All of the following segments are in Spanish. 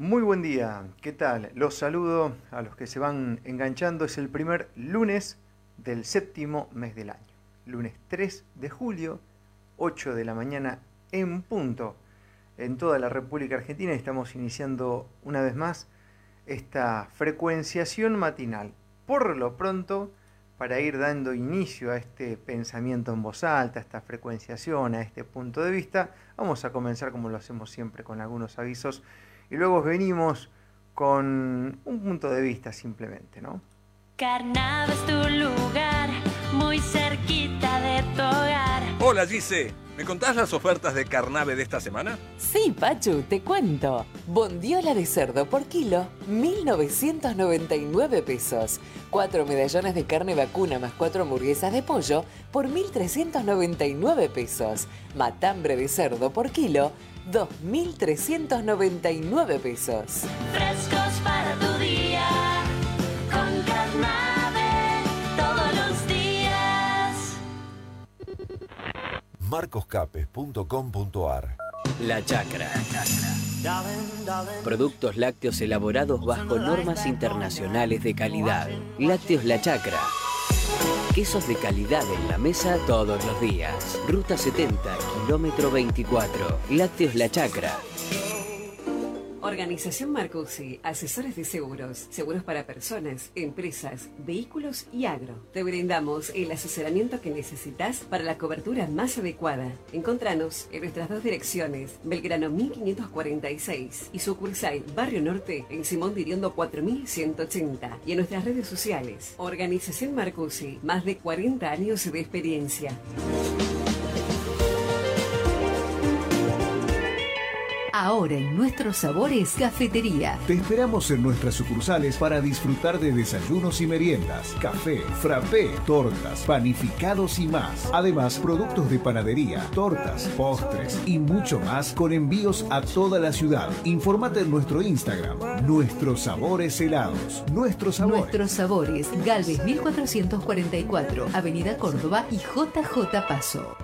Muy buen día, ¿qué tal? Los saludo a los que se van enganchando. Es el primer lunes del séptimo mes del año. Lunes 3 de julio, 8 de la mañana en punto. En toda la República Argentina estamos iniciando una vez más esta frecuenciación matinal. Por lo pronto, para ir dando inicio a este pensamiento en voz alta, a esta frecuenciación, a este punto de vista, vamos a comenzar como lo hacemos siempre con algunos avisos y luego venimos con un punto de vista simplemente, ¿no? Carnave es tu lugar, muy cerquita de tu hogar. Hola Gise, ¿me contás las ofertas de Carnave de esta semana? Sí, Pachu, te cuento. Bondiola de cerdo por kilo, 1.999 pesos. Cuatro medallones de carne vacuna más cuatro hamburguesas de pollo por 1.399 pesos. Matambre de cerdo por kilo, 2.399 pesos. Frescos para tu día, con Carnave todos los días. marcoscapes.com.ar La Chacra. Productos lácteos elaborados bajo normas internacionales de calidad. Lácteos La Chacra. Quesos de calidad en la mesa todos los días. Ruta 70, kilómetro 24. Lácteos La Chacra. Organización Marcusi, asesores de seguros, seguros para personas, empresas, vehículos y agro. Te brindamos el asesoramiento que necesitas para la cobertura más adecuada. Encontranos en nuestras dos direcciones, Belgrano 1546 y sucursal Barrio Norte en Simón Diriondo 4180 y en nuestras redes sociales. Organización Marcusi, más de 40 años de experiencia. Ahora en nuestros sabores, cafetería. Te esperamos en nuestras sucursales para disfrutar de desayunos y meriendas, café, frappé, tortas, panificados y más. Además, productos de panadería, tortas, postres y mucho más con envíos a toda la ciudad. Informate en nuestro Instagram, Nuestros Sabores Helados. Nuestros Sabores. Nuestros sabores, Galvez 1444, Avenida Córdoba y JJ Paso.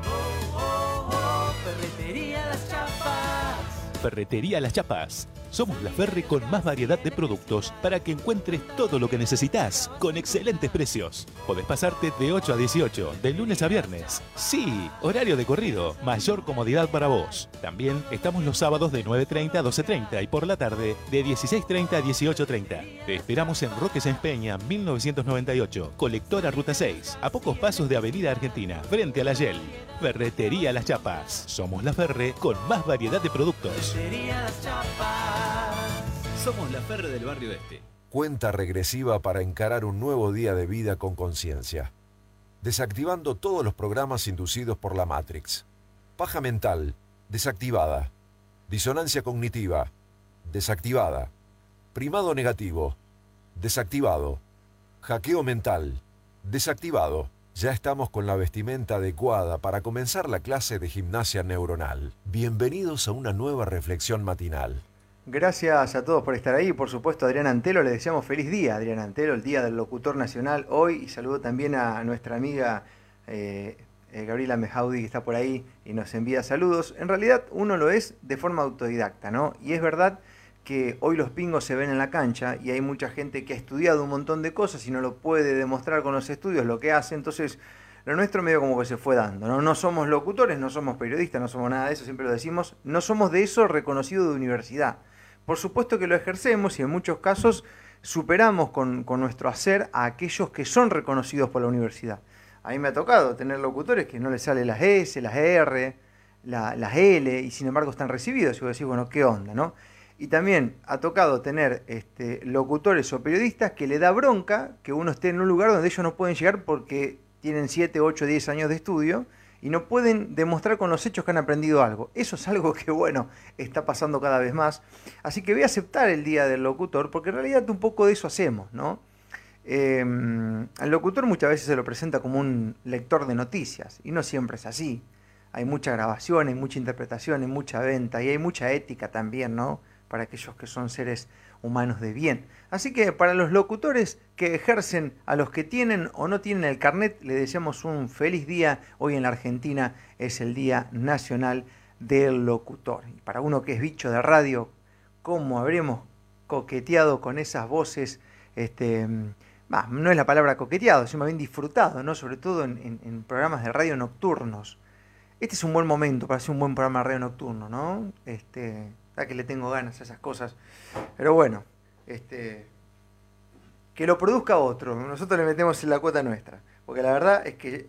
Ferretería Las Chapas. Somos la Ferre con más variedad de productos para que encuentres todo lo que necesitas con excelentes precios. Podés pasarte de 8 a 18, de lunes a viernes. Sí, horario de corrido, mayor comodidad para vos. También estamos los sábados de 9.30 a 12.30 y por la tarde de 16.30 a 18.30. Te esperamos en Roque Sáenz Peña, 1998, colectora Ruta 6, a pocos pasos de Avenida Argentina, frente a la Yel. Ferretería Las Chapas. Somos la Ferre con más variedad de productos. Somos la Ferre del Barrio Este. Cuenta regresiva para encarar un nuevo día de vida con conciencia. Desactivando todos los programas inducidos por la Matrix. Paja mental, desactivada. Disonancia cognitiva, desactivada. Primado negativo, desactivado. Hackeo mental, desactivado. Ya estamos con la vestimenta adecuada para comenzar la clase de gimnasia neuronal. Bienvenidos a una nueva reflexión matinal. Gracias a todos por estar ahí. Por supuesto, Adrián Antelo le deseamos feliz día, Adrián Antelo, el Día del Locutor Nacional hoy. Y saludo también a nuestra amiga eh, eh, Gabriela Mejaudi, que está por ahí y nos envía saludos. En realidad, uno lo es de forma autodidacta, ¿no? Y es verdad que hoy los pingos se ven en la cancha y hay mucha gente que ha estudiado un montón de cosas y no lo puede demostrar con los estudios lo que hace. Entonces, lo nuestro medio como que se fue dando. ¿no? no somos locutores, no somos periodistas, no somos nada de eso, siempre lo decimos. No somos de eso reconocido de universidad. Por supuesto que lo ejercemos y en muchos casos superamos con, con nuestro hacer a aquellos que son reconocidos por la universidad. A mí me ha tocado tener locutores que no les sale las S, las R, la- las L, y sin embargo están recibidos. Y vos decís, bueno, ¿qué onda, no? Y también ha tocado tener este, locutores o periodistas que le da bronca que uno esté en un lugar donde ellos no pueden llegar porque tienen 7, 8, 10 años de estudio y no pueden demostrar con los hechos que han aprendido algo. Eso es algo que, bueno, está pasando cada vez más. Así que voy a aceptar el Día del Locutor porque en realidad un poco de eso hacemos, ¿no? Eh, al locutor muchas veces se lo presenta como un lector de noticias y no siempre es así. Hay mucha grabación, hay mucha interpretación, hay mucha venta y hay mucha ética también, ¿no? Para aquellos que son seres humanos de bien. Así que para los locutores que ejercen a los que tienen o no tienen el carnet, le deseamos un feliz día. Hoy en la Argentina es el Día Nacional del Locutor. Y para uno que es bicho de radio, cómo habremos coqueteado con esas voces, este, no es la palabra coqueteado, sino bien disfrutado, ¿no? sobre todo en, en- en programas de radio nocturnos. Este es un buen momento para hacer un buen programa de radio nocturno, ¿no? Este, que le tengo ganas a esas cosas. Pero bueno, este, que lo produzca otro, nosotros le metemos en la cuota nuestra. Porque la verdad es que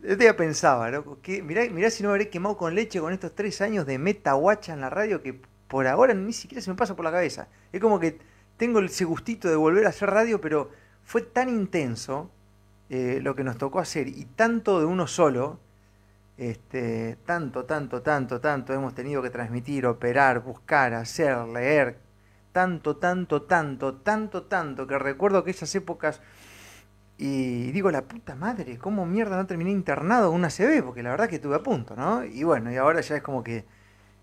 yo día pensaba, ¿no? Que, mirá, mirá si no habré quemado con leche con estos tres años de meta guacha en la radio que por ahora ni siquiera se me pasa por la cabeza. Es como que tengo ese gustito de volver a hacer radio, pero fue tan intenso eh, lo que nos tocó hacer y tanto de uno solo, este, tanto, tanto, tanto, tanto hemos tenido que transmitir, operar, buscar, hacer, leer, tanto, tanto, tanto, tanto, tanto, que recuerdo aquellas épocas y digo, la puta madre, ¿cómo mierda no terminé internado en una CB? Porque la verdad que estuve a punto, ¿no? Y bueno, y ahora ya es como que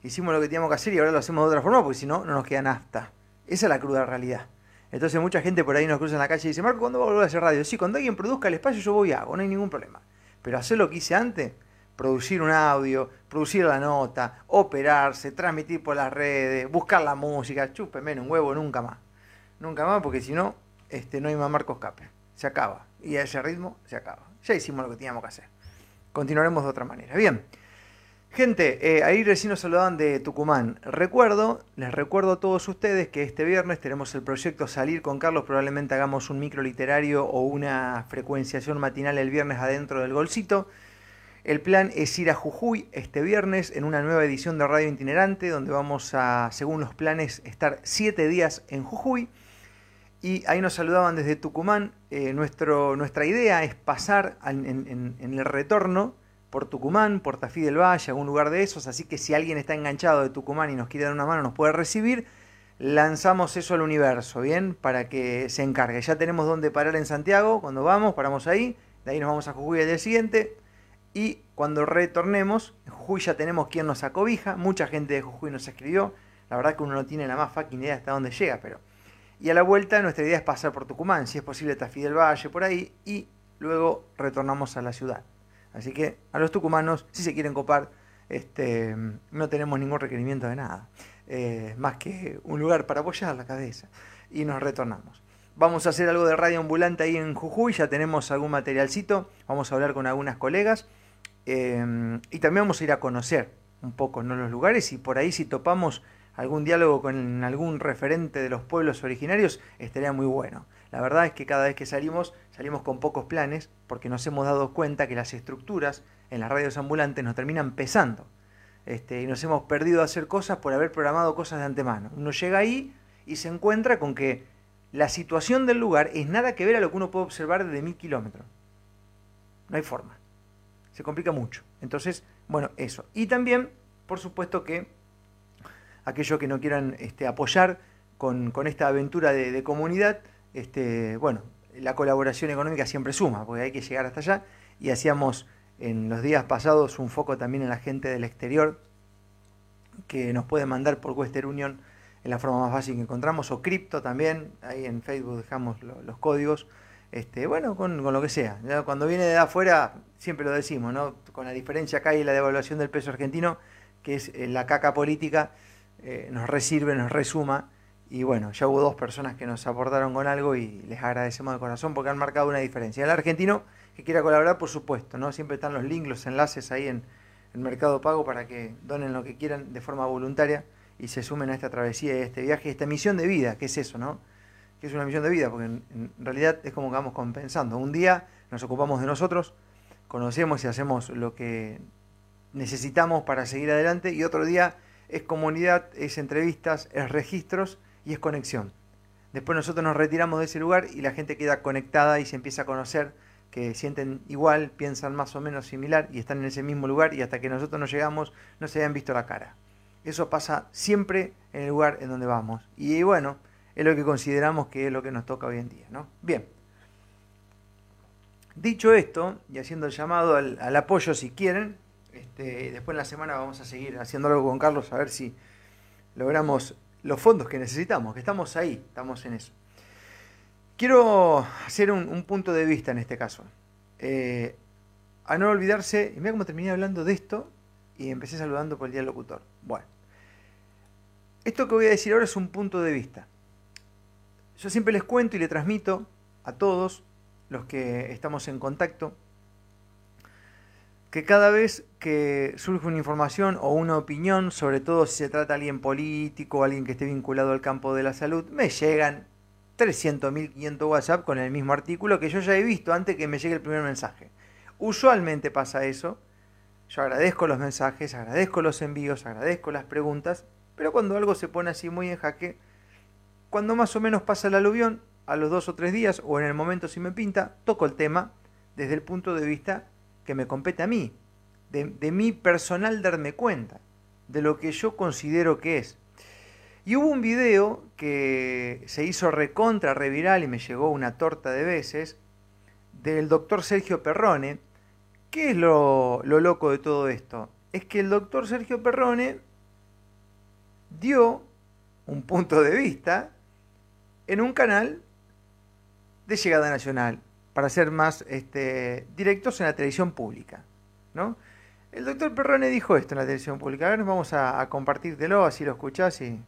hicimos lo que teníamos que hacer y ahora lo hacemos de otra forma, porque si no, no nos queda nafta. Esa es la cruda realidad. Entonces mucha gente por ahí nos cruza en la calle y dice, Marco, ¿cuándo va a volver a hacer radio? Sí, cuando alguien produzca el espacio yo voy y hago, no hay ningún problema. Pero hacer lo que hice antes, producir un audio, producir la nota, operarse, transmitir por las redes, buscar la música, chúpeme en un huevo, nunca más. Nunca más, porque si no, este, no hay más Marcos Escape. Se acaba. Y a ese ritmo se acaba. Ya hicimos lo que teníamos que hacer. Continuaremos de otra manera. Bien. Gente, eh, ahí recién nos saludaban de Tucumán. Recuerdo, les recuerdo a todos ustedes que este viernes tenemos el proyecto Salir con Carlos. Probablemente hagamos un micro literario o una frecuenciación matinal el viernes adentro del golcito. El plan es ir a Jujuy este viernes en una nueva edición de Radio Itinerante, donde vamos a, según los planes, estar siete días en Jujuy. Y ahí nos saludaban desde Tucumán. Eh, nuestro, nuestra idea es pasar en, el retorno por Tucumán, por Tafí del Valle, algún lugar de esos. Así que si alguien está enganchado de Tucumán y nos quiere dar una mano, nos puede recibir. Lanzamos eso al universo, ¿bien? Para que se encargue. Ya tenemos dónde parar en Santiago. Cuando vamos, paramos ahí. De ahí nos vamos a Jujuy al día siguiente. Y cuando retornemos, en Jujuy ya tenemos quien nos acobija. Mucha gente de Jujuy nos escribió. La verdad que uno no tiene la más fucking idea hasta dónde llega, pero y a la vuelta nuestra idea es pasar por Tucumán, si es posible Tafí del Valle, por ahí, y luego retornamos a la ciudad. Así que a los tucumanos, si se quieren copar, este, no tenemos ningún requerimiento de nada, eh, más que un lugar para apoyar la cabeza. Y nos retornamos. Vamos a hacer algo de radio ambulante ahí en Jujuy, ya tenemos algún materialcito, vamos a hablar con algunas colegas, eh, y también vamos a ir a conocer un poco ¿no? los lugares, y por ahí si topamos algún diálogo con algún referente de los pueblos originarios, estaría muy bueno. La verdad es que cada vez que salimos, salimos con pocos planes, porque nos hemos dado cuenta que las estructuras en las radios ambulantes nos terminan pesando. Este, y nos hemos perdido a hacer cosas por haber programado cosas de antemano. Uno llega ahí y se encuentra con que la situación del lugar es nada que ver a lo que uno puede observar desde mil kilómetros. No hay forma. Se complica mucho. Entonces, bueno, eso. Y también, por supuesto que aquellos que no quieran este, apoyar con, esta aventura de, comunidad, este, bueno, la colaboración económica siempre suma, porque hay que llegar hasta allá. Y hacíamos en los días pasados un foco también en la gente del exterior que nos puede mandar por Western Union en la forma más fácil que encontramos, o cripto también, ahí en Facebook dejamos lo- los códigos, este, bueno, con, lo que sea. Cuando viene de afuera, siempre lo decimos, ¿no? Con la diferencia acá y la devaluación del peso argentino, que es eh, la caca política, eh, nos resirve, nos resuma. Y bueno, ya hubo dos personas que nos aportaron con algo y les agradecemos de corazón porque han marcado una diferencia. El argentino que quiera colaborar, por supuesto, ¿no? Siempre están los links, los enlaces ahí en el Mercado Pago para que donen lo que quieran de forma voluntaria y se sumen a esta travesía y a este viaje, esta misión de vida, que es eso, ¿no? Que es una misión de vida, porque en, realidad es como que vamos compensando. Un día nos ocupamos de nosotros, conocemos y hacemos lo que necesitamos para seguir adelante y otro día es comunidad, es entrevistas, es registros y es conexión. Después nosotros nos retiramos de ese lugar y la gente queda conectada y se empieza a conocer que sienten igual, piensan más o menos similar y están en ese mismo lugar y hasta que nosotros no llegamos no se habían visto la cara. Eso pasa siempre en el lugar en donde vamos. Y bueno, es lo que consideramos que es lo que nos toca hoy en día. ¿no? Bien. Dicho esto, y haciendo el llamado al, apoyo si quieren, este, después en la semana vamos a seguir haciendo algo con Carlos a ver si logramos los fondos que necesitamos, que estamos ahí, estamos en eso. Quiero hacer un, un punto de vista en este caso. Eh, a no olvidarse, y mira cómo terminé hablando de esto y empecé saludando por el día del locutor. Bueno, Esto que voy a decir ahora es un punto de vista. Yo siempre les cuento y le transmito a todos los que estamos en contacto que cada vez que surge una información o una opinión, sobre todo si se trata de alguien político o alguien que esté vinculado al campo de la salud, me llegan 300.000, 500 WhatsApp con el mismo artículo que yo ya he visto antes que me llegue el primer mensaje. Usualmente pasa eso. Yo agradezco los mensajes, agradezco los envíos, agradezco las preguntas, pero cuando algo se pone así muy en jaque, cuando más o menos pasa el aluvión, a los dos o tres días o en el momento si me pinta, toco el tema desde el punto de vista que me compete a mí, de, mi personal darme cuenta, de lo que yo considero que es. Y hubo un video que se hizo recontra, reviral y me llegó una torta de veces, del doctor Sergio Perrone. ¿Qué es lo loco de todo esto? Es que el doctor Sergio Perrone dio un punto de vista en un canal de llegada nacional, para ser más este, directos en la televisión pública. ¿no? El doctor Perrone dijo esto en la televisión pública. A ver, vamos a, a compartírtelo, así lo escuchás y...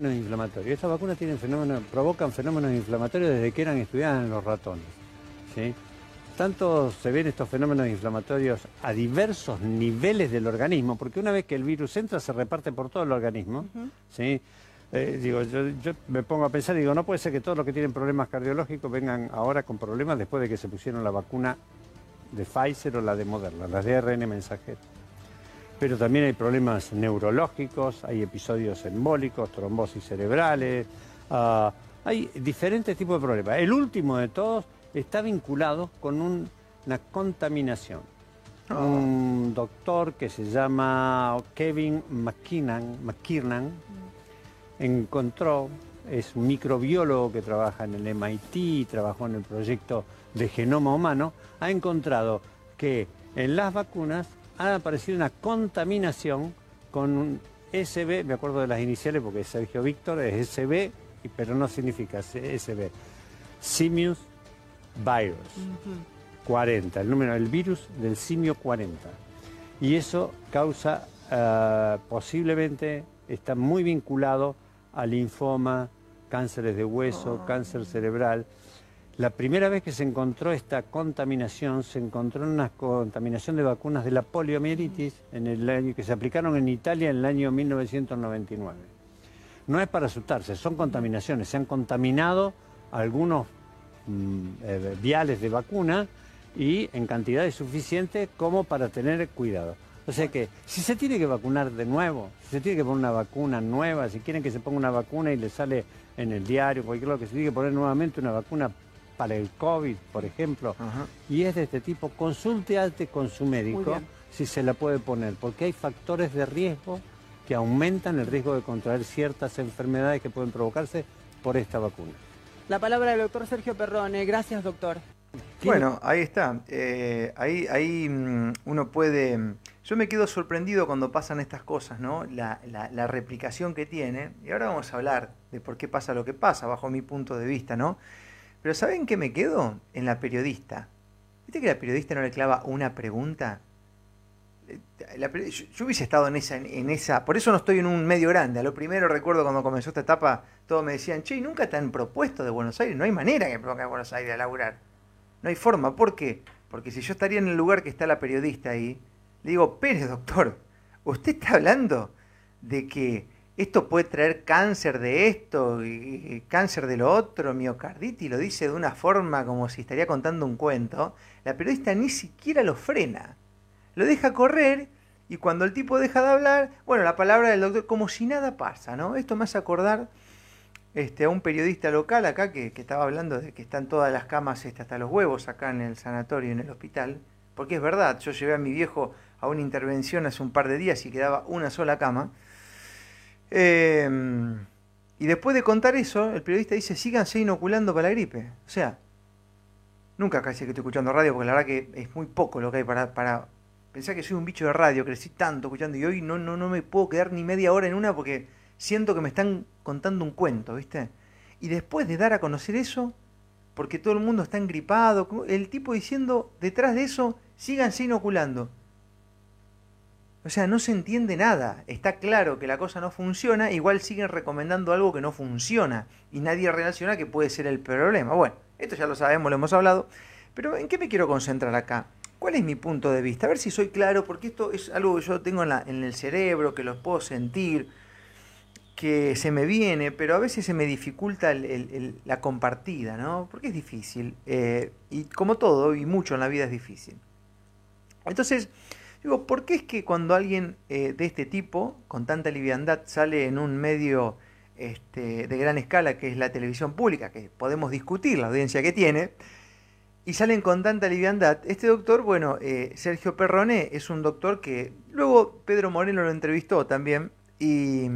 Inflamatorio. Estas vacunas tienen fenómenos, provocan fenómenos inflamatorios desde que eran estudiadas en los ratones. ¿sí? Tanto se ven estos fenómenos inflamatorios a diversos niveles del organismo, porque una vez que el virus entra se reparte por todo el organismo. ¿sí? Eh, digo, yo, yo me pongo a pensar, digo, no puede ser que todos los que tienen problemas cardiológicos vengan ahora con problemas después de que se pusieron la vacuna de Pfizer o la de Moderna, las de ARN mensajero. Pero también hay problemas neurológicos, hay episodios embólicos, trombosis cerebrales, ah, hay diferentes tipos de problemas. El último de todos está vinculado con un- una contaminación. Un doctor que se llama Kevin McKinnon, McKiernan encontró, es un microbiólogo que trabaja en el MIT, trabajó en el proyecto de genoma humano, ha encontrado que en las vacunas ha aparecido una contaminación con un SB, me acuerdo de las iniciales porque es Sergio Víctor, es SB, y- pero no significa SB. Simius virus. 40, el número del virus del simio 40. Y eso causa, ah, posiblemente, está muy vinculado a linfoma, cánceres de hueso, cáncer cerebral. La primera vez que se encontró esta contaminación, se encontró en una contaminación de vacunas de la poliomielitis en el año, que se aplicaron en Italia en el año 1999. No es para asustarse, son contaminaciones. Se han contaminado algunos mm, eh, viales de vacuna y en cantidades suficientes como para tener cuidado. O sea que si se tiene que vacunar de nuevo, si se tiene que poner una vacuna nueva, si quieren que se ponga una vacuna y le sale en el diario, cualquier lo que se tiene que poner nuevamente una vacuna para el COVID, por ejemplo, y es de este tipo, consulte antes con su médico si se la puede poner, porque hay factores de riesgo que aumentan el riesgo de contraer ciertas enfermedades que pueden provocarse por esta vacuna. La palabra del doctor Sergio Perrone. Gracias, doctor. Bueno, ahí está. Eh, ahí ahí mm, uno puede... Yo me quedo sorprendido cuando pasan estas cosas, ¿no? La, la- la replicación que tiene. Y ahora vamos a hablar de por qué pasa lo que pasa, bajo mi punto de vista, ¿no? Pero ¿saben qué me quedo? En la periodista. ¿Viste que la periodista no le clava una pregunta? Eh, la yo, yo hubiese estado en esa, en esa... Por eso no estoy en un medio grande. A lo primero recuerdo cuando comenzó esta etapa, todos me decían, che, ¿y nunca te han propuesto de Buenos Aires? No hay manera que proponga de Buenos Aires a laburar. No hay forma. ¿Por qué? Porque si yo estaría en el lugar que está la periodista ahí, le digo, Pérez, doctor, usted está hablando de que esto puede traer cáncer de esto, y, cáncer de lo otro, miocarditis, lo dice de una forma como si estaría contando un cuento. La periodista ni siquiera lo frena. Lo deja correr y cuando el tipo deja de hablar, bueno, la palabra del doctor, como si nada pasa, ¿no? Esto me hace acordar este, a un periodista local acá que, que estaba hablando de que están todas las camas este, hasta los huevos acá en el sanatorio, en el hospital. Porque es verdad, yo llevé a mi viejo a una intervención hace un par de días y quedaba una sola cama. Eh, y después de contar eso, el periodista dice, síganse inoculando para la gripe. O sea, nunca casi que estoy escuchando radio, porque la verdad que es muy poco lo que hay para... para pensar que soy un bicho de radio, crecí tanto escuchando y hoy no, no, no me puedo quedar ni media hora en una porque siento que me están contando un cuento, ¿viste? Y después de dar a conocer eso, porque todo el mundo está engripado, el tipo diciendo detrás de eso, síganse inoculando. O sea, no se entiende nada. Está claro que la cosa no funciona, igual siguen recomendando algo que no funciona y nadie relaciona que puede ser el problema. Bueno, esto ya lo sabemos, lo hemos hablado, pero ¿en qué me quiero concentrar acá? ¿Cuál es mi punto de vista? A ver si soy claro, porque esto es algo que yo tengo en, la- en el cerebro, que lo puedo sentir, que se me viene, pero a veces se me dificulta la compartida, ¿no? Porque es difícil. eh, y como todo, y mucho en la vida es difícil. Entonces, digo, ¿por qué es que cuando alguien eh, de este tipo, con tanta liviandad, sale en un medio este, de gran escala, que es la televisión pública, que podemos discutir la audiencia que tiene, y salen con tanta liviandad, este doctor, bueno, eh, Sergio Perrone es un doctor que luego Pedro Moreno lo entrevistó también, y,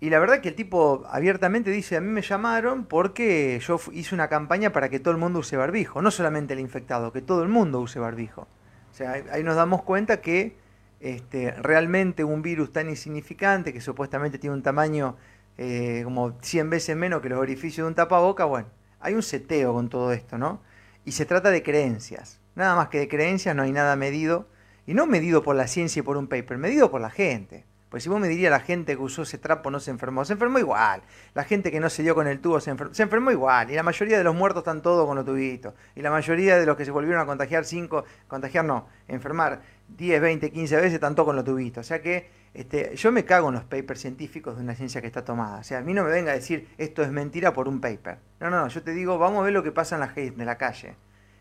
y la verdad que el tipo abiertamente dice, a mí me llamaron porque yo hice una campaña para que todo el mundo use barbijo, no solamente el infectado, que todo el mundo use barbijo. O sea, ahí- ahí nos damos cuenta que este, realmente un virus tan insignificante, que supuestamente tiene un tamaño eh, como 100 veces menos que los orificios de un tapaboca, bueno, hay un seteo con todo esto, ¿no? Y se trata de creencias, nada más que de creencias, no hay nada medido, y no medido por la ciencia y por un paper, medido por la gente. Pues si vos me dirías la gente que usó ese trapo no se enfermó, se enfermó igual. La gente que no se dio con el tubo se enfermó, se enfermó igual. Y la mayoría de los muertos están todos con los tubitos. Y la mayoría de los que se volvieron a contagiar 5, contagiar no, enfermar 10, 20, 15 veces están todos con los tubitos. O sea que este, yo me cago en los papers científicos de una ciencia que está tomada. O sea, a mí no me venga a decir esto es mentira por un paper. No, no, no, yo te digo, vamos a ver lo que pasa en la, en la calle.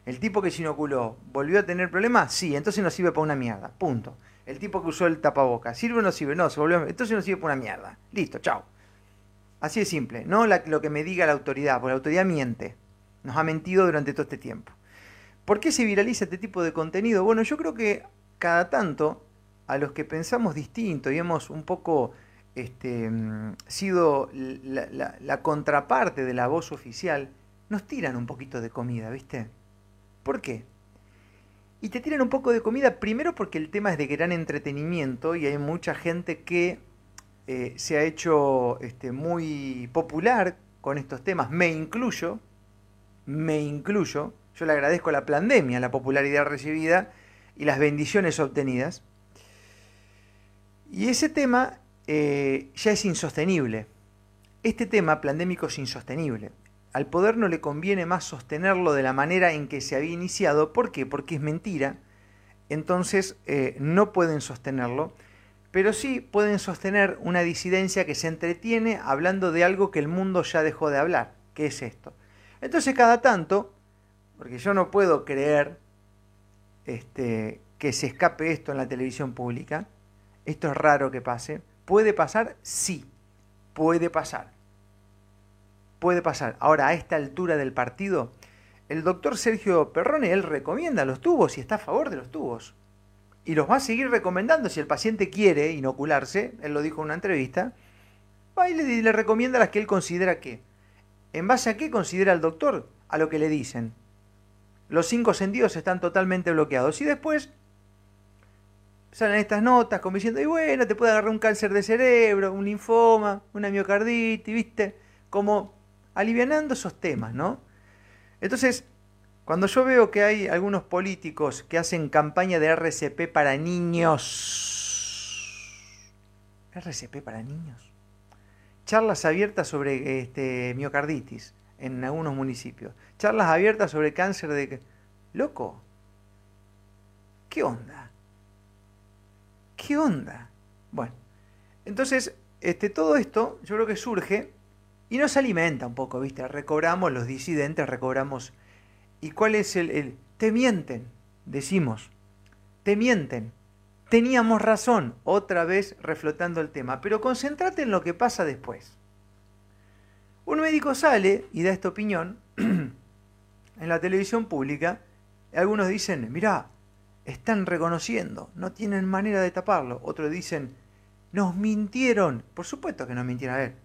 El tipo que se inoculó, ¿volvió a tener problemas? Sí, entonces no sirve para una mierda. Punto. El tipo que usó el tapaboca, ¿sirve o no sirve? No, se volvió. Entonces no sirve para una mierda. Listo, chao. Así de simple. No lo que me diga la autoridad, porque la autoridad miente. Nos ha mentido durante todo este tiempo. ¿Por qué se viraliza este tipo de contenido? Bueno, yo creo que cada tanto a los que pensamos distinto y hemos un poco este, mm, sido la, la- la contraparte de la voz oficial, nos tiran un poquito de comida, ¿viste? ¿Por qué? Y te tiran un poco de comida primero porque el tema es de gran entretenimiento y hay mucha gente que eh, se ha hecho este, muy popular con estos temas. Me incluyo, me incluyo. Yo le agradezco la pandemia la popularidad recibida y las bendiciones obtenidas. Y ese tema eh, ya es insostenible. Este tema pandémico es insostenible. Al poder no le conviene más sostenerlo de la manera en que se había iniciado. ¿Por qué? Porque es mentira. Entonces eh, no pueden sostenerlo. Pero sí pueden sostener una disidencia que se entretiene hablando de algo que el mundo ya dejó de hablar. ¿Qué es esto? Entonces cada tanto, porque yo no puedo creer este, que se escape esto en la televisión pública, esto es raro que pase. ¿Puede pasar? Sí, puede pasar. Puede pasar. Ahora, a esta altura del partido, el doctor Sergio Perrone, él recomienda los tubos y está a favor de los tubos. Y los va a seguir recomendando. Si el paciente quiere inocularse, él lo dijo en una entrevista, va y le, recomienda las que él considera que. ¿En base a qué considera el doctor? A lo que le dicen. Los cinco sentidos están totalmente bloqueados. Y después salen estas notas como diciendo, y bueno, te puede agarrar un cáncer de cerebro, un linfoma, una miocarditis, ¿viste? Como alivianando esos temas, ¿no? Entonces, cuando yo veo que hay algunos políticos que hacen campaña de RCP para niños, RCP para niños, charlas abiertas sobre este, miocarditis en algunos municipios, charlas abiertas sobre cáncer de... Loco, ¿qué onda? ¿Qué onda? Bueno, entonces, este, todo esto yo creo que surge y nos alimenta un poco, ¿viste? Recobramos los disidentes, recobramos... ¿Y cuál es el, el... Te mienten, decimos. Te mienten. Teníamos razón, otra vez reflotando el tema, pero concéntrate en lo que pasa después. Un médico sale y da esta opinión en la televisión pública. Algunos dicen, mirá, están reconociendo, no tienen manera de taparlo. Otros dicen, nos mintieron. Por supuesto que nos mintieron. A ver,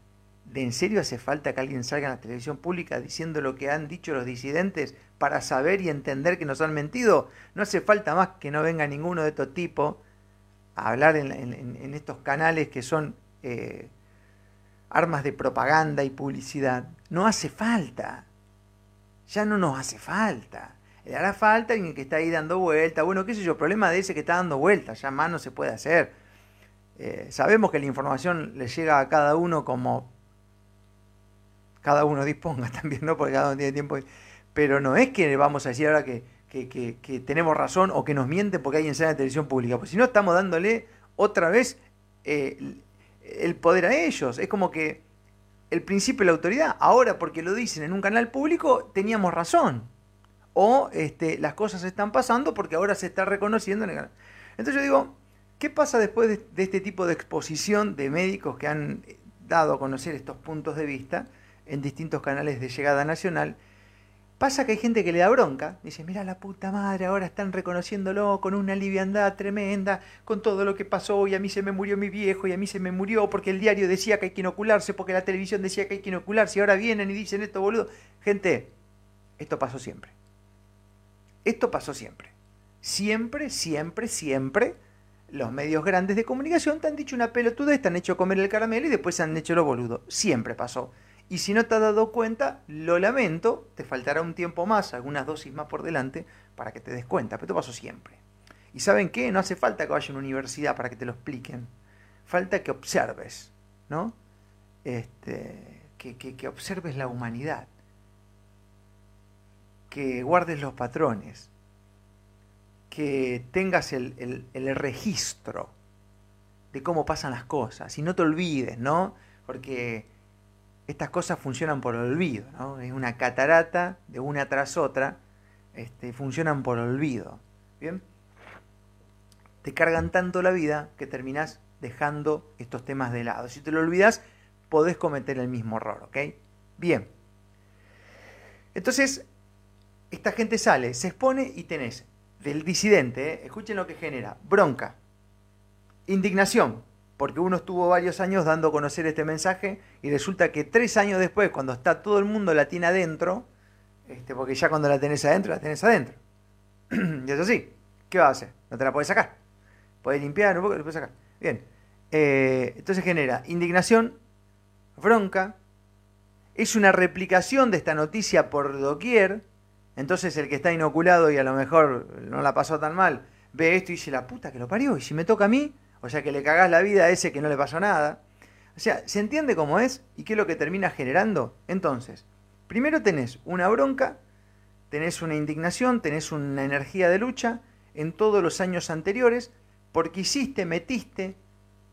¿de en serio hace falta que alguien salga en la televisión pública diciendo lo que han dicho los disidentes para saber y entender que nos han mentido? No hace falta más que no venga ninguno de estos tipos a hablar en, estos canales que son eh, armas de propaganda y publicidad. No hace falta. Ya no nos hace falta. Le hará falta alguien que está ahí dando vuelta. Bueno, qué sé yo, problema de ese que está dando vuelta, ya más no se puede hacer. Eh, sabemos que la información le llega a cada uno como cada uno disponga también, ¿no? Porque cada uno tiene tiempo. Pero no es que vamos a decir ahora que, que, que, tenemos razón o que nos miente porque alguien sale en la televisión pública. Pues si no, estamos dándole otra vez eh, el poder a ellos. Es como que el principio de la autoridad, ahora porque lo dicen en un canal público, teníamos razón. O este, las cosas están pasando porque ahora se está reconociendo en el canal. Entonces yo digo, ¿qué pasa después de, de este tipo de exposición de médicos que han dado a conocer estos puntos de vista en distintos canales de llegada nacional? Pasa que hay gente que le da bronca, dice, mira la puta madre, ahora están reconociéndolo con una liviandad tremenda, con todo lo que pasó, y a mí se me murió mi viejo, y a mí se me murió porque el diario decía que hay que inocularse, porque la televisión decía que hay que inocularse, y ahora vienen y dicen esto, boludo. Gente, esto pasó siempre. Esto pasó siempre. Siempre, siempre, siempre los medios grandes de comunicación te han dicho una pelotudez, te han hecho comer el caramelo y después se han hecho lo boludo. Siempre pasó. Y si no te has dado cuenta, lo lamento, te faltará un tiempo más, algunas dosis más por delante, para que te des cuenta. Pero esto pasó siempre. ¿Y saben qué? No hace falta que vaya a una universidad para que te lo expliquen. Falta que observes, ¿no? Este, que, que, observes la humanidad. Que guardes los patrones. Que tengas el, el registro de cómo pasan las cosas. Y no te olvides, ¿no? Porque estas cosas funcionan por olvido, ¿no? Es una catarata de una tras otra, este, funcionan por olvido. ¿Bien? Te cargan tanto la vida que terminás dejando estos temas de lado. Si te lo olvidas, podés cometer el mismo error, ¿ok? Bien. Entonces, esta gente sale, se expone y tenés del disidente, ¿eh? escuchen lo que genera, bronca, indignación, porque uno estuvo varios años dando a conocer este mensaje y resulta que tres años después, cuando está todo el mundo la tiene adentro, este, porque ya cuando la tenés adentro, la tenés adentro. y eso sí, ¿qué va a hacer? No te la puedes sacar. Puedes limpiar un poco, la puedes sacar. Bien. Eh, entonces genera indignación, bronca, es una replicación de esta noticia por doquier. Entonces el que está inoculado y a lo mejor no la pasó tan mal, ve esto y dice, la puta que lo parió, y si me toca a mí, o sea que le cagás la vida a ese que no le pasó nada. O sea, ¿se entiende cómo es y qué es lo que termina generando? Entonces, primero tenés una bronca, tenés una indignación, tenés una energía de lucha en todos los años anteriores, porque hiciste, metiste,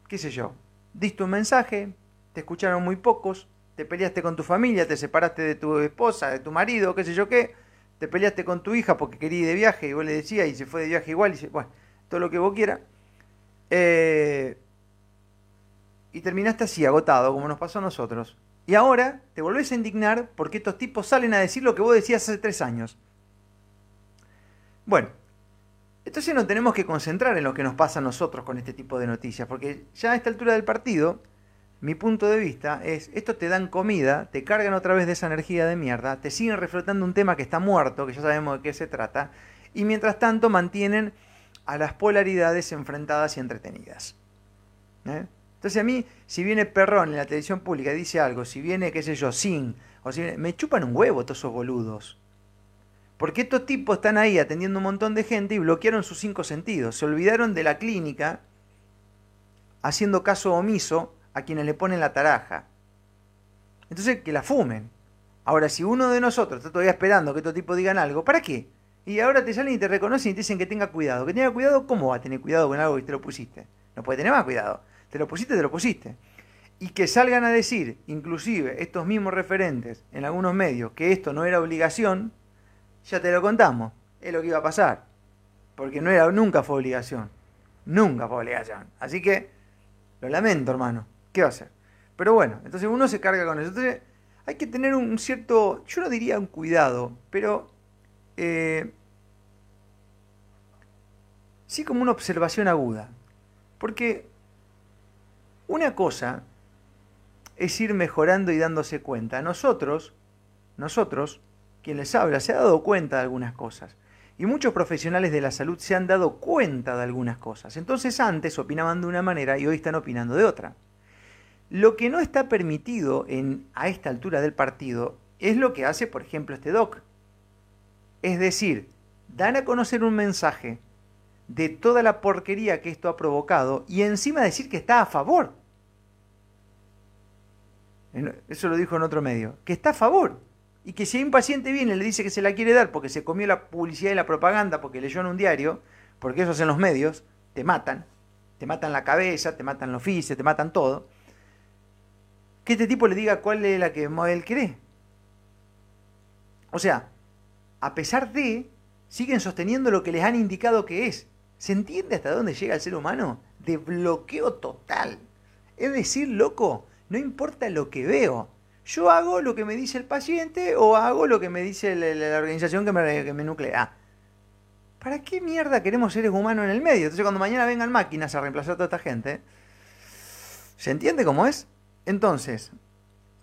qué sé yo, diste un mensaje, te escucharon muy pocos, te peleaste con tu familia, te separaste de tu esposa, de tu marido, qué sé yo qué, te peleaste con tu hija porque quería ir de viaje y vos le decías y se fue de viaje igual, y se, bueno, todo lo que vos quieras. Eh, y terminaste así, agotado, como nos pasó a nosotros. Y ahora te volvés a indignar porque estos tipos salen a decir lo que vos decías hace tres años. Bueno, entonces nos tenemos que concentrar en lo que nos pasa a nosotros con este tipo de noticias, porque ya a esta altura del partido, mi punto de vista es, esto te dan comida, te cargan otra vez de esa energía de mierda, te siguen reflotando un tema que está muerto, que ya sabemos de qué se trata, y mientras tanto mantienen a las polaridades enfrentadas y entretenidas. ¿Eh? Entonces a mí, si viene Perrón en la televisión pública y dice algo, si viene, qué sé yo, Sin, o si viene, me chupan un huevo todos esos boludos. Porque estos tipos están ahí atendiendo un montón de gente y bloquearon sus cinco sentidos. Se olvidaron de la clínica, haciendo caso omiso a quienes le ponen la taraja. Entonces, que la fumen. Ahora, si uno de nosotros está todavía esperando que estos tipos digan algo, ¿para qué? Y ahora te salen y te reconocen y te dicen que tenga cuidado. Que tenga cuidado, ¿cómo va a tener cuidado con algo que te lo pusiste? No puede tener más cuidado. Te lo pusiste, te lo pusiste. Y que salgan a decir, inclusive estos mismos referentes en algunos medios, que esto no era obligación, ya te lo contamos. Es lo que iba a pasar. Porque no era, nunca fue obligación. Nunca fue obligación. Así que, lo lamento, hermano. ¿Qué va a hacer? Pero bueno, entonces uno se carga con eso. Entonces, hay que tener un cierto, yo no diría un cuidado, pero eh, sí como una observación aguda. Porque una cosa es ir mejorando y dándose cuenta. Nosotros, nosotros, quien les habla, se ha dado cuenta de algunas cosas. Y muchos profesionales de la salud se han dado cuenta de algunas cosas. Entonces antes opinaban de una manera y hoy están opinando de otra. Lo que no está permitido en, a esta altura del partido es lo que hace, por ejemplo, este doc. Es decir, dan a conocer un mensaje de toda la porquería que esto ha provocado y encima decir que está a favor. Eso lo dijo en otro medio, que está a favor. Y que si hay un paciente viene y le dice que se la quiere dar porque se comió la publicidad y la propaganda, porque leyó en un diario, porque eso hacen los medios, te matan, te matan la cabeza, te matan los oficio, te matan todo, que este tipo le diga cuál es la que él cree. O sea, a pesar de, siguen sosteniendo lo que les han indicado que es. ¿Se entiende hasta dónde llega el ser humano? De bloqueo total. Es decir, loco, no importa lo que veo. Yo hago lo que me dice el paciente o hago lo que me dice la, organización que me, nuclea. ¿Para qué mierda queremos seres humanos en el medio? Entonces cuando mañana vengan máquinas a reemplazar a toda esta gente, ¿se entiende cómo es? Entonces,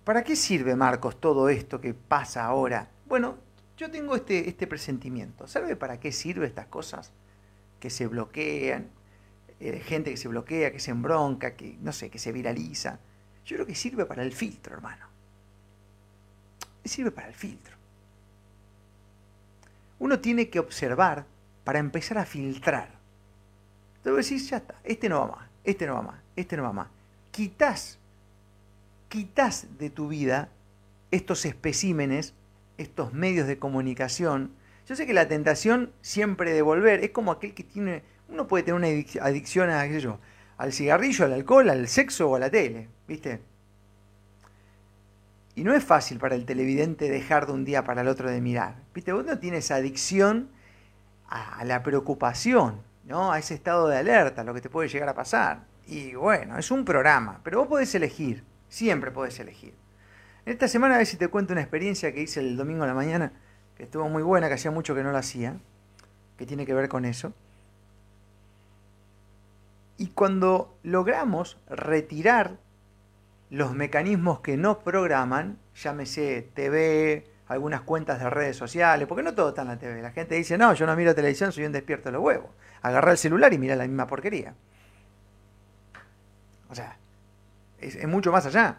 ¿para qué sirve, Marcos, todo esto que pasa ahora? Bueno, yo tengo este, este presentimiento. ¿Sabe para qué sirve estas cosas? Que se bloquean, eh, gente que se bloquea, que se embronca, que no sé, que se viraliza. Yo creo que sirve para el filtro, hermano. Sirve para el filtro. Uno tiene que observar para empezar a filtrar. Entonces decís, ya está, este no va más, este no va más, este no va más. Quitas, quitas de tu vida estos especímenes, estos medios de comunicación. Yo sé que la tentación siempre de volver es como aquel que tiene, uno puede tener una adicción a, al cigarrillo, al alcohol, al sexo o a la tele, ¿viste? Y no es fácil para el televidente dejar de un día para el otro de mirar. ¿Viste? Uno tiene adicción a la preocupación, ¿no? a ese estado de alerta, lo que te puede llegar a pasar. Y bueno, es un programa, pero vos podés elegir, siempre podés elegir. Esta semana a ver si te cuento una experiencia que hice el domingo a la mañana, que estuvo muy buena, que hacía mucho que no la hacía, que tiene que ver con eso. Y cuando logramos retirar los mecanismos que no programan, llámese TV, algunas cuentas de redes sociales, porque no todo está en la TV. La gente dice, no, yo no miro televisión, soy un despierto de los huevos. Agarra el celular y mira la misma porquería. O sea, es, mucho más allá.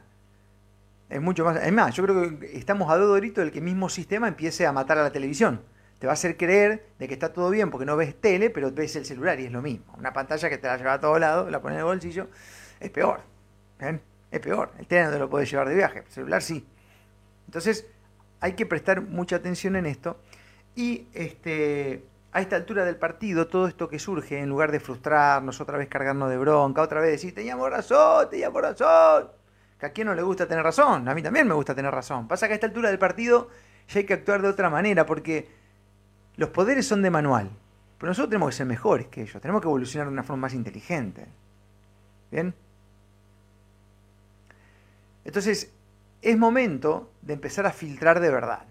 Es mucho más. Es más, yo creo que estamos a dos doritos del que el mismo sistema empiece a matar a la televisión. Te va a hacer creer de que está todo bien porque no ves tele, pero ves el celular y es lo mismo. Una pantalla que te la lleva a todos lados, la pones en el bolsillo, es peor. Es peor. El tele no te lo puedes llevar de viaje, el celular sí. Entonces, hay que prestar mucha atención en esto. Y este, a esta altura del partido, todo esto que surge, en lugar de frustrarnos, otra vez cargarnos de bronca, otra vez decir, teníamos razón, teníamos razón. Que a quién no le gusta tener razón, a mí también me gusta tener razón. Pasa que a esta altura del partido ya hay que actuar de otra manera, porque los poderes son de manual. Pero nosotros tenemos que ser mejores que ellos, tenemos que evolucionar de una forma más inteligente. ¿Bien? Entonces, es momento de empezar a filtrar de verdad.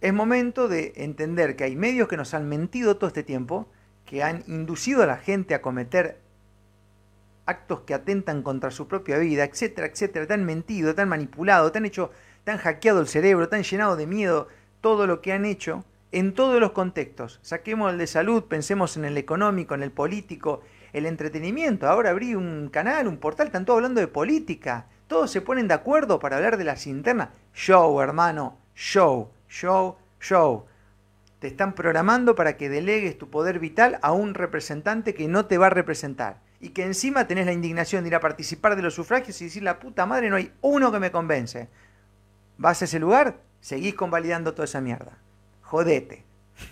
Es momento de entender que hay medios que nos han mentido todo este tiempo, que han inducido a la gente a cometer actos que atentan contra su propia vida, etcétera, etcétera, te han mentido, te han manipulado, te han hecho, te han hackeado el cerebro, te han llenado de miedo todo lo que han hecho en todos los contextos. Saquemos el de salud, pensemos en el económico, en el político, el entretenimiento. Ahora abrí un canal, un portal, están todos hablando de política, todos se ponen de acuerdo para hablar de las internas. Show, hermano, show, show, show. Te están programando para que delegues tu poder vital a un representante que no te va a representar. Y que encima tenés la indignación de ir a participar de los sufragios y decir, la puta madre, no hay uno que me convence. ¿Vas a ese lugar? Seguís convalidando toda esa mierda. Jodete.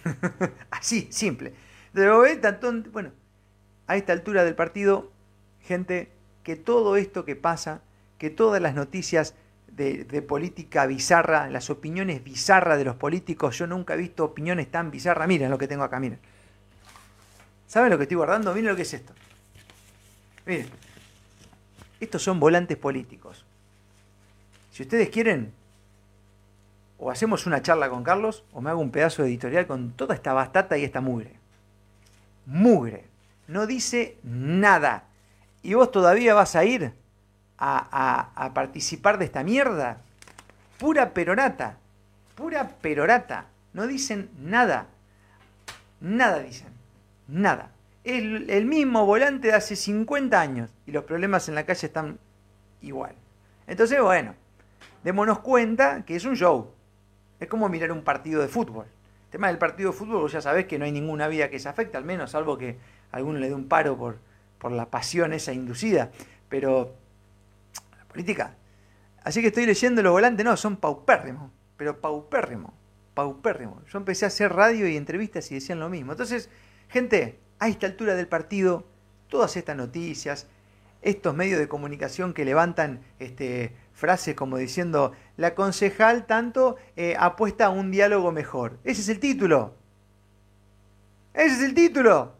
Así, simple. Bueno, a esta altura del partido, gente, que todo esto que pasa que todas las noticias de, política bizarra, las opiniones bizarras de los políticos, yo nunca he visto opiniones tan bizarras. Miren lo que tengo acá, miren. ¿Saben lo que estoy guardando? Miren lo que es esto. Miren. Estos son volantes políticos. Si ustedes quieren, o hacemos una charla con Carlos, o me hago un pedazo editorial con toda esta bastata y esta mugre. Mugre. No dice nada. ¿Y vos todavía vas a ir? a, participar de esta mierda. Pura perorata. Pura perorata. No dicen nada. Nada dicen. Nada. Es el mismo volante de hace 50 años y los problemas en la calle están igual. Entonces, bueno, démonos cuenta que es un show. Es como mirar un partido de fútbol. El tema del partido de fútbol, ya sabés que no hay ninguna vida que se afecte, al menos, salvo que alguno le dé un paro por, por la pasión esa inducida. Pero la política. Así que estoy leyendo los volantes, no, son paupérrimos, pero paupérrimos, paupérrimos. Yo empecé a hacer radio y entrevistas y decían lo mismo. Entonces, gente, a esta altura del partido, todas estas noticias, estos medios de comunicación que levantan este, frases como diciendo, la concejal tanto eh, apuesta a un diálogo mejor. Ese es el título. Ese es el título.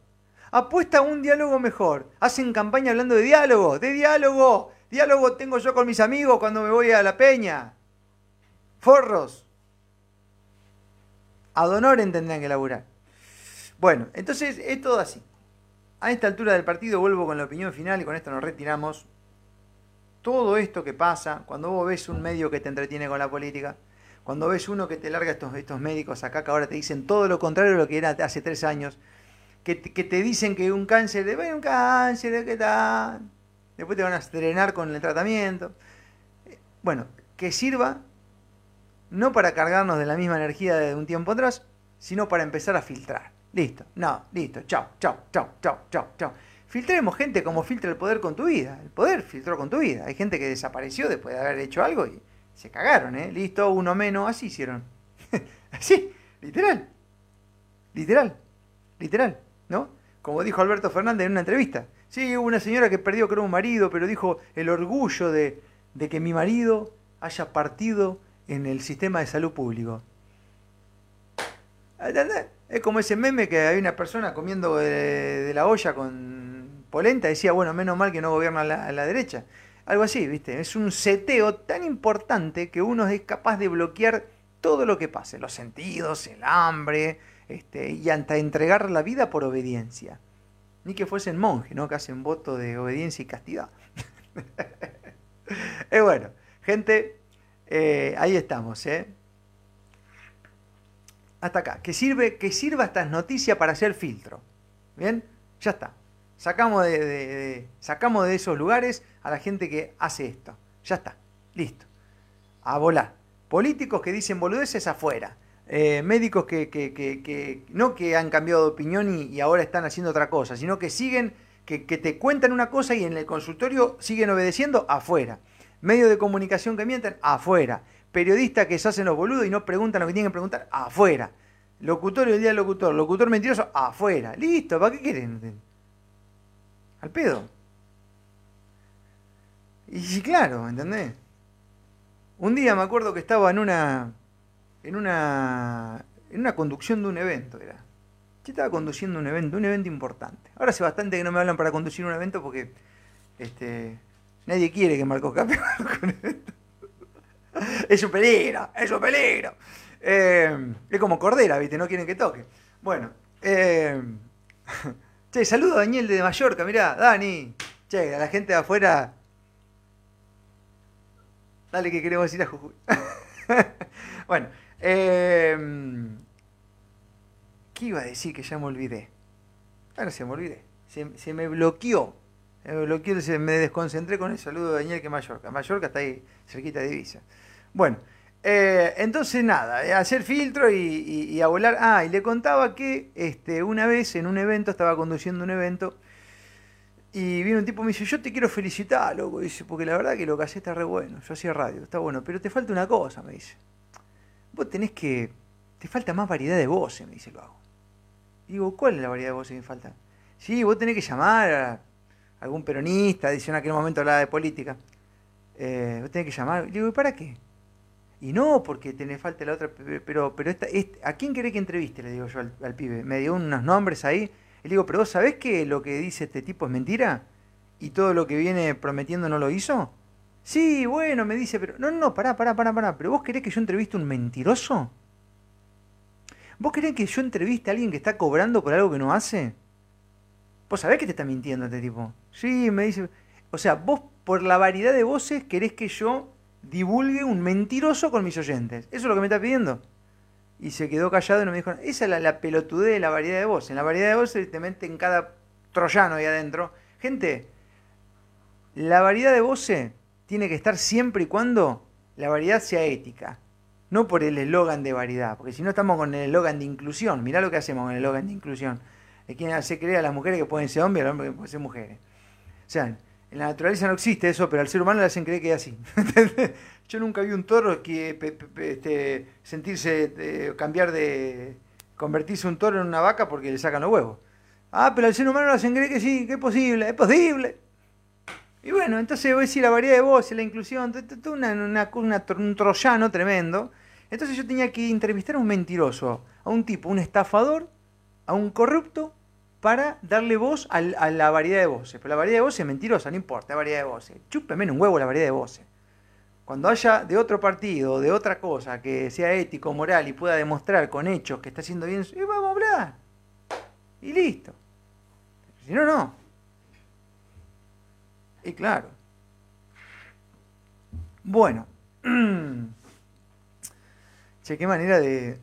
Apuesta a un diálogo mejor. Hacen campaña hablando de diálogo, de diálogo. Diálogo tengo yo con mis amigos cuando me voy a la peña. Forros. A Donoren tendrán que laburar. Bueno, entonces es todo así. A esta altura del partido vuelvo con la opinión final y con esto nos retiramos. Todo esto que pasa, cuando vos ves un medio que te entretiene con la política, cuando ves uno que te larga estos, médicos acá que ahora te dicen todo lo contrario de lo que era hace tres años, que, te- que te dicen que un cáncer, de, bueno, un cáncer, ¿qué tal? Después te van a estrenar con el tratamiento. Bueno, que sirva no para cargarnos de la misma energía de un tiempo atrás, sino para empezar a filtrar. Listo, no, listo, chao, chao, chao, chao, chao, chao. Filtremos gente como filtra el poder con tu vida. El poder filtró con tu vida. Hay gente que desapareció después de haber hecho algo y se cagaron, ¿eh? Listo, uno menos, así hicieron. así, literal. Literal, literal, ¿no? Como dijo Alberto Fernández en una entrevista. Sí, hubo una señora que perdió, creo, un marido, pero dijo el orgullo de, de que mi marido haya partido en el sistema de salud público. Es como ese meme que hay una persona comiendo de, de la olla con polenta, decía, bueno, menos mal que no gobierna la, la derecha. Algo así, ¿viste? Es un seteo tan importante que uno es capaz de bloquear todo lo que pase, los sentidos, el hambre, este, y hasta entregar la vida por obediencia. Ni que fuesen monjes, ¿no? Que hacen voto de obediencia y castidad. Es bueno, gente, eh, ahí estamos, ¿eh? Hasta acá. Que, sirve, que sirva estas noticias para hacer filtro. ¿Bien? Ya está. Sacamos de, sacamos de esos lugares a la gente que hace esto. Ya está. Listo. A volar. Políticos que dicen boludeces afuera. Eh, médicos que, no que han cambiado de opinión y, y ahora están haciendo otra cosa, sino que siguen, que, que te cuentan una cosa y en el consultorio siguen obedeciendo afuera. Medios de comunicación que mienten afuera. Periodistas que se hacen los boludos y no preguntan lo que tienen que preguntar afuera. Locutorio el día del locutor, locutor mentiroso afuera. Listo, ¿para qué quieren? Al pedo. Y claro, ¿entendés? Un día me acuerdo que estaba en una. en una. en una conducción de un evento, era. Yo estaba conduciendo un evento, un evento importante. Ahora hace bastante que no me hablan para conducir un evento porque. Este. Nadie quiere que Marco haga un evento. Es un peligro, es un peligro. Eh, es como Cordera, ¿viste? No quieren que toque. Bueno. Eh, che, saludo a Daniel de Mallorca, mirá, Dani. Che, a la gente de afuera. Dale que queremos ir a Jujuy. bueno, eh, ¿qué iba a decir que ya me olvidé? Ahora se me olvidé. Se, me bloqueó. Me bloqueó, me desconcentré con el saludo de Daniel que Mallorca. Mallorca está ahí cerquita de Ibiza. Bueno, eh, entonces nada, eh, hacer filtro y, y- y a volar. Ah, y le contaba que este, una vez en un evento, estaba conduciendo un evento, y vino un tipo y me dice, yo te quiero felicitar, loco, dice, porque la verdad que lo que hacés está re bueno, yo hacía radio, está bueno, pero te falta una cosa, me dice. Vos tenés que, te falta más variedad de voces, me dice lo hago. Digo, ¿cuál es la variedad de voces que me falta? Sí, vos tenés que llamar a algún peronista, dice en aquel momento hablaba de política. Eh, vos tenés que llamar. Digo, ¿y para qué? Y no, porque tenés falta la otra, pe- pero, pero esta, ¿a quién querés que entreviste? Le digo yo al, pibe. Me dio unos nombres ahí. Le digo, ¿pero vos sabés que lo que dice este tipo es mentira? ¿Y todo lo que viene prometiendo no lo hizo? Sí, bueno, me dice, pero... No, no, pará, pará, pará, pará. ¿Pero vos querés que yo entreviste a un mentiroso? ¿Vos querés que yo entreviste a alguien que está cobrando por algo que no hace? ¿Vos sabés que te está mintiendo este tipo? Sí, me dice... O sea, vos por la variedad de voces querés que yo divulgue un mentiroso con mis oyentes. ¿Eso es lo que me está pidiendo? Y se quedó callado y no me dijo. Esa es la, pelotudez de la variedad de voces. En la variedad de voces te meten cada troyano ahí adentro. Gente, la variedad de voces tiene que estar siempre y cuando la variedad sea ética. no por el eslogan de variedad, porque si no estamos con el eslogan de inclusión, mirá lo que hacemos con el eslogan de inclusión. Es quien hace creer a las mujeres que pueden ser hombres y a los hombres que pueden ser mujeres. O sea, en la naturaleza no existe eso, pero al ser humano le hacen creer que es así. Yo nunca vi un toro que pe- este, sentirse, eh, cambiar de, convertirse un toro en una vaca porque le sacan los huevos. Ah, pero al ser humano le hacen creer que sí, que es posible, es posible. Y bueno, entonces voy a decir la variedad de voces, la inclusión, una, una- una- un troyano tremendo. Entonces yo tenía que entrevistar a un mentiroso, a un tipo, un estafador, a un corrupto, para darle voz a la variedad de voces. Pero la variedad de voces es mentirosa, no importa, es variedad de voces. Chúpeme en un huevo la variedad de voces. Cuando haya de otro partido de otra cosa que sea ético, moral y pueda demostrar con hechos que está haciendo bien, y vamos a hablar. Y listo. Si no, no. Y claro. Bueno. Che, qué manera de,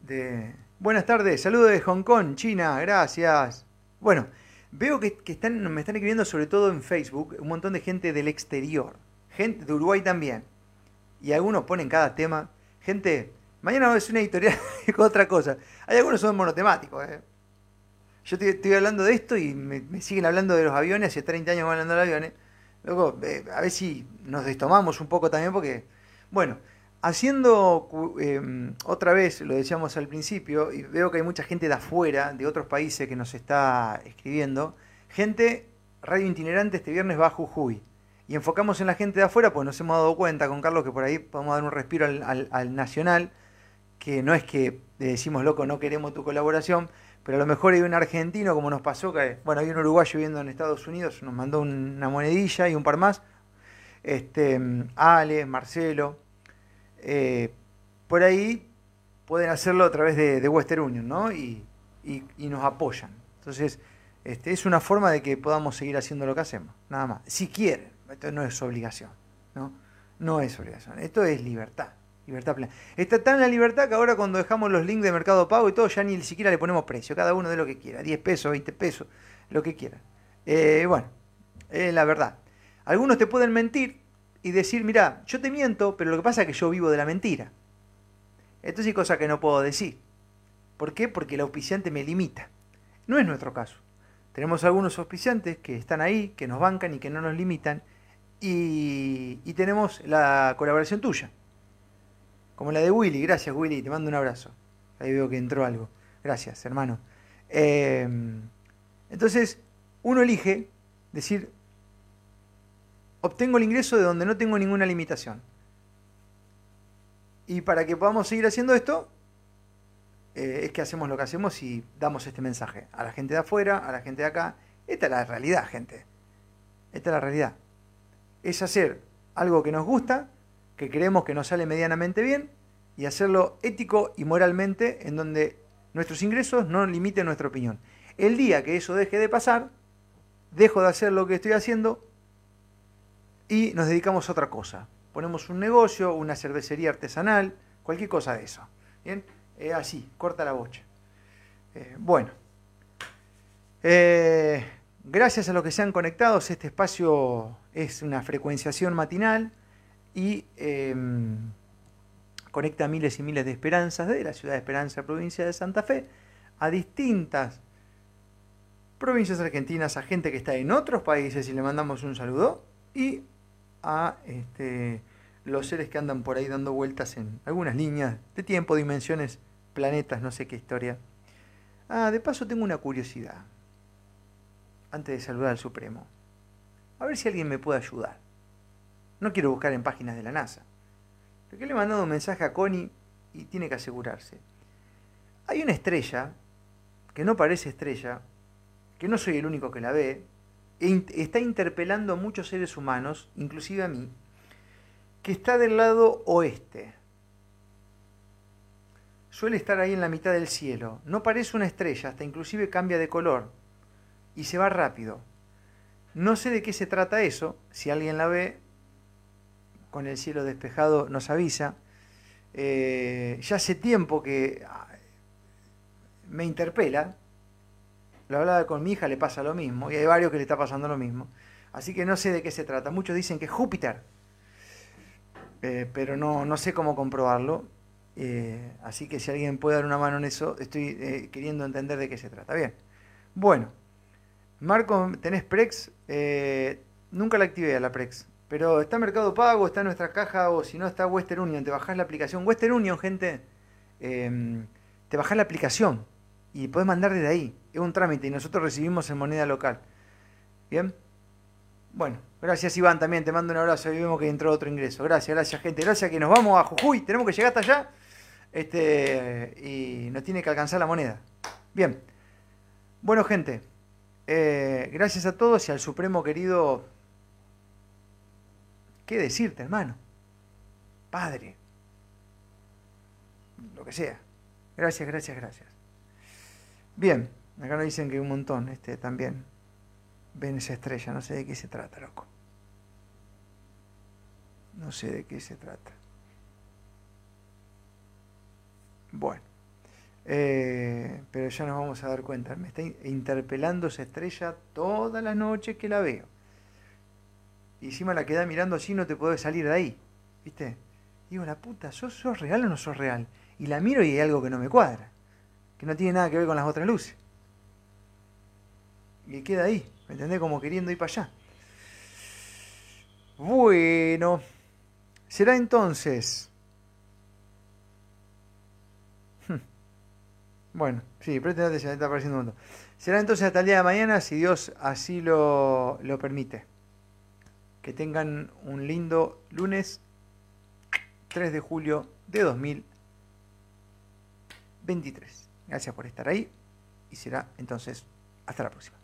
de- Buenas tardes, saludos de Hong Kong, China, gracias. Bueno, veo que, que están, me están escribiendo sobre todo en Facebook un montón de gente del exterior. Gente de Uruguay también. Y algunos ponen cada tema. Gente, mañana es una editorial con otra cosa. Hay algunos que son monotemáticos. ¿eh? Yo estoy, hablando de esto y me, siguen hablando de los aviones. Hace 30 años hablando de los aviones. Luego, eh, a ver si nos destomamos un poco también porque, bueno, haciendo eh, otra vez, lo decíamos al principio, y veo que hay mucha gente de afuera, de otros países que nos está escribiendo. Gente, radio itinerante este viernes va a Jujuy. Y enfocamos en la gente de afuera, pues nos hemos dado cuenta con Carlos que por ahí podemos dar un respiro al, al- al nacional, que no es que le decimos, loco, no queremos tu colaboración, pero a lo mejor hay un argentino, como nos pasó, que, bueno, hay un uruguayo viviendo en Estados Unidos, nos mandó un- una monedilla y un par más, este, Ale, Marcelo, eh, por ahí pueden hacerlo a través de, Western Union, ¿no? Y, y- nos apoyan. Entonces, este, es una forma de que podamos seguir haciendo lo que hacemos, nada más. Si quieren, esto no es obligación, ¿no? No es obligación, esto es libertad. Libertad plena. Está tan la libertad que ahora cuando dejamos los links de Mercado Pago y todo, ya ni siquiera le ponemos precio. Cada uno de lo que quiera. 10 pesos, 20 pesos, lo que quiera. Eh, bueno, es la verdad. Algunos te pueden mentir y decir, mira, yo te miento, pero lo que pasa es que yo vivo de la mentira. Esto es cosa que no puedo decir. ¿Por qué? Porque el auspiciante me limita. No es nuestro caso. Tenemos algunos auspiciantes que están ahí, que nos bancan y que no nos limitan. Y, y tenemos la colaboración tuya. Como la de Willy. Gracias, Willy. Te mando un abrazo. Ahí veo que entró algo. Gracias, hermano. Eh, entonces, uno elige decir, obtengo el ingreso de donde no tengo ninguna limitación. Y para que podamos seguir haciendo esto, eh, es que hacemos lo que hacemos y damos este mensaje a la gente de afuera, a la gente de acá. Esta es la realidad, gente. Esta es la realidad. Es hacer algo que nos gusta, que creemos que nos sale medianamente bien, y hacerlo ético y moralmente en donde nuestros ingresos no limiten nuestra opinión. El día que eso deje de pasar, dejo de hacer lo que estoy haciendo y nos dedicamos a otra cosa. Ponemos un negocio, una cervecería artesanal, cualquier cosa de eso. ¿Bien? Eh, así, corta la bocha. Eh, bueno. Eh, gracias a los que se han conectado, este espacio es una frecuenciación matinal y eh, conecta miles y miles de esperanzas de la ciudad de Esperanza, provincia de Santa Fe, a distintas provincias argentinas, a gente que está en otros países y le mandamos un saludo, y a este, los seres que andan por ahí dando vueltas en algunas líneas de tiempo, dimensiones, planetas, no sé qué historia. Ah, de paso tengo una curiosidad, antes de saludar al Supremo. A ver si alguien me puede ayudar. No quiero buscar en páginas de la NASA. Porque le he mandado un mensaje a Connie y tiene que asegurarse. Hay una estrella, que no parece estrella, que no soy el único que la ve, está interpelando a muchos seres humanos, inclusive a mí, que está del lado oeste. Suele estar ahí en la mitad del cielo. No parece una estrella, hasta inclusive cambia de color. Y se va rápido. No sé de qué se trata eso. Si alguien la ve, con el cielo despejado nos avisa. Eh, ya hace tiempo que ah, me interpela. Lo hablaba con mi hija, le pasa lo mismo. Y hay varios que le está pasando lo mismo. Así que no sé de qué se trata. Muchos dicen que es Júpiter. Eh, pero no, no sé cómo comprobarlo. Eh, así que si alguien puede dar una mano en eso, estoy eh, queriendo entender de qué se trata. Bien. Bueno. Marco, ¿tenés Prex? Nunca la activé a la Prex. Pero está Mercado Pago, está en nuestra caja o si no está Western Union. Te bajás la aplicación. Western Union, gente, te bajás la aplicación y podés mandar desde ahí. Es un trámite y nosotros recibimos en moneda local. ¿Bien? Bueno, gracias Iván también, te mando un abrazo y vemos que entró otro ingreso. Gracias, gracias gente, gracias que nos vamos a Jujuy, tenemos que llegar hasta allá este, y nos tiene que alcanzar la moneda. Bien, bueno gente, eh, gracias a todos y al Supremo querido, ¿qué decirte hermano? Padre, lo que sea. Gracias, gracias, gracias. Bien, acá nos dicen que un montón, este también ven esa estrella, no sé de qué se trata, loco. No sé de qué se trata. Bueno, eh, pero ya nos vamos a dar cuenta. Me está interpelando esa estrella toda la noche que la veo. Y encima la queda mirando así, no te podés salir de ahí. ¿Viste? Digo, la puta, ¿sos, ¿sos real o no sos real? Y la miro y hay algo que no me cuadra. Que no tiene nada que ver con las otras luces. Y queda ahí. ¿Me entendés? Como queriendo ir para allá. Bueno, será entonces. Hmm. Bueno, sí, presten atención, está apareciendo un montón. Será entonces hasta el día de mañana, si Dios así lo, lo permite. Que tengan un lindo lunes 3 de julio de 2023. Gracias por estar ahí y será entonces hasta la próxima.